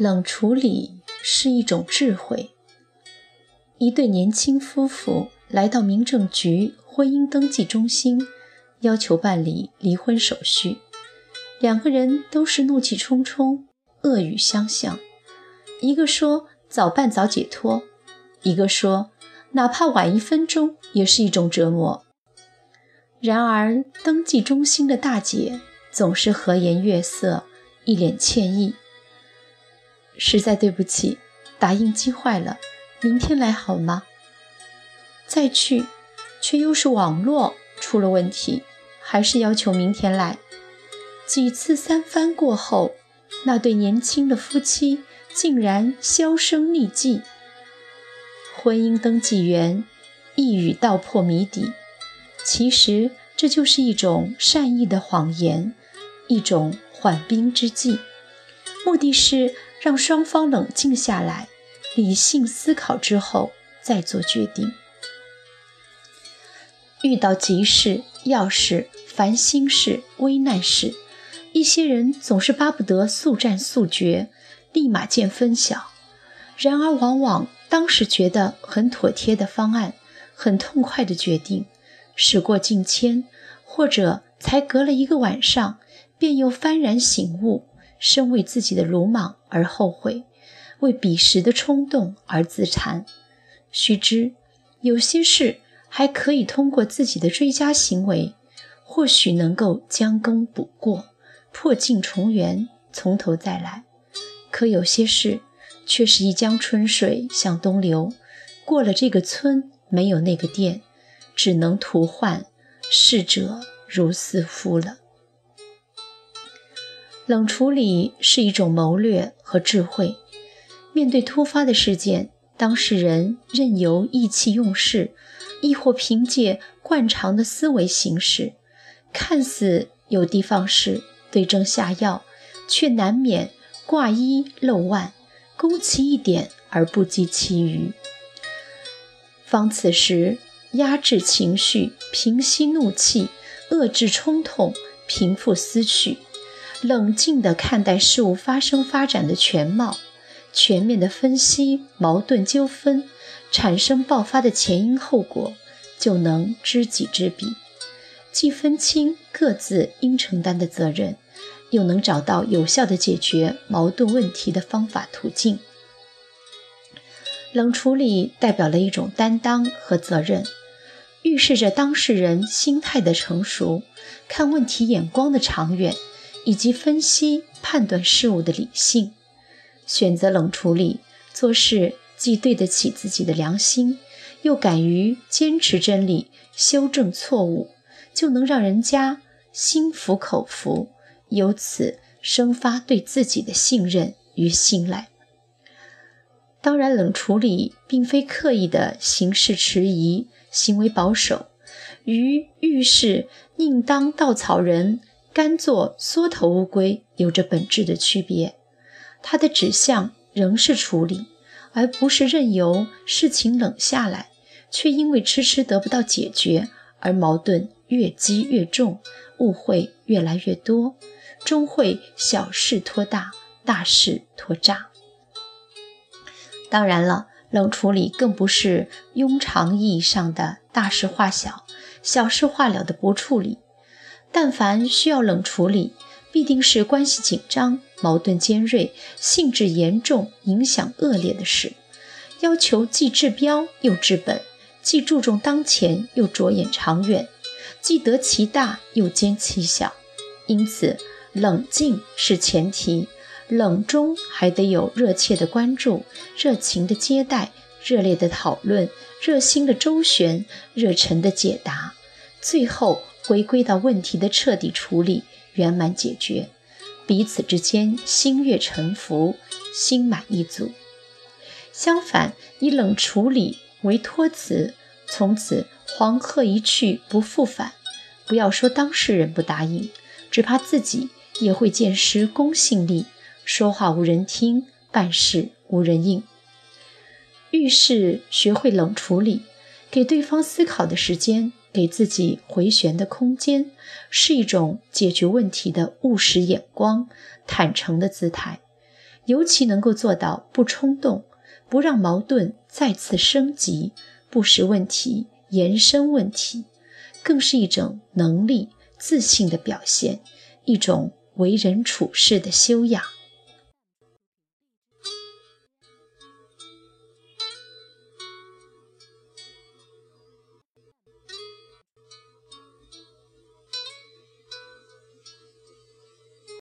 冷处理是一种智慧。一对年轻夫妇来到民政局婚姻登记中心，要求办理离婚手续。两个人都是怒气冲冲，恶语相向。一个说早办早解脱，一个说哪怕晚一分钟也是一种折磨。然而，登记中心的大姐总是和颜悦色，一脸歉意。实在对不起，打印机坏了，明天来好吗？再去，却又是网络出了问题，还是要求明天来。几次三番过后，那对年轻的夫妻竟然销声匿迹。婚姻登记员一语道破谜底，其实这就是一种善意的谎言，一种缓兵之计，目的是。让双方冷静下来，理性思考之后再做决定。遇到急事、要事、烦心事、危难事，一些人总是巴不得速战速决，立马见分晓。然而，往往当时觉得很妥帖的方案、很痛快的决定，时过境迁，或者才隔了一个晚上，便又幡然醒悟。深为自己的鲁莽而后悔，为彼时的冲动而自残。须知，有些事还可以通过自己的追加行为，或许能够将功补过，破镜重圆，从头再来。可有些事却是一江春水向东流，过了这个村，没有那个店，只能徒唤逝者如斯夫了。冷处理是一种谋略和智慧。面对突发的事件，当事人任由意气用事，亦或凭借惯常的思维行事，看似有的放矢、对症下药，却难免挂一漏万，攻其一点而不及其余。方此时，压制情绪，平息怒气，遏制冲动，平复思绪。冷静地看待事物发生发展的全貌，全面地分析矛盾纠纷产生爆发的前因后果，就能知己知彼，既分清各自应承担的责任，又能找到有效的解决矛盾问题的方法途径。冷处理代表了一种担当和责任，预示着当事人心态的成熟，看问题眼光的长远。以及分析判断事物的理性，选择冷处理做事，既对得起自己的良心，又敢于坚持真理、修正错误，就能让人家心服口服，由此生发对自己的信任与信赖。当然，冷处理并非刻意的行事迟疑、行为保守，与遇事宁当稻草人。甘做缩头乌龟有着本质的区别，它的指向仍是处理，而不是任由事情冷下来，却因为迟迟得不到解决而矛盾越积越重，误会越来越多，终会小事拖大，大事拖炸。当然了，冷处理更不是庸常意义上的大事化小、小事化了的不处理。但凡需要冷处理，必定是关系紧张、矛盾尖锐、性质严重、影响恶劣的事，要求既治标又治本，既注重当前又着眼长远，既得其大又兼其小。因此，冷静是前提，冷中还得有热切的关注、热情的接待、热烈的讨论、热心的周旋、热忱的解答，最后。回归到问题的彻底处理、圆满解决，彼此之间心悦诚服、心满意足。相反，以冷处理为托词，从此黄鹤一去不复返。不要说当事人不答应，只怕自己也会渐失公信力，说话无人听，办事无人应。遇事学会冷处理，给对方思考的时间。给自己回旋的空间，是一种解决问题的务实眼光、坦诚的姿态。尤其能够做到不冲动，不让矛盾再次升级，不使问题延伸问题，更是一种能力、自信的表现，一种为人处事的修养。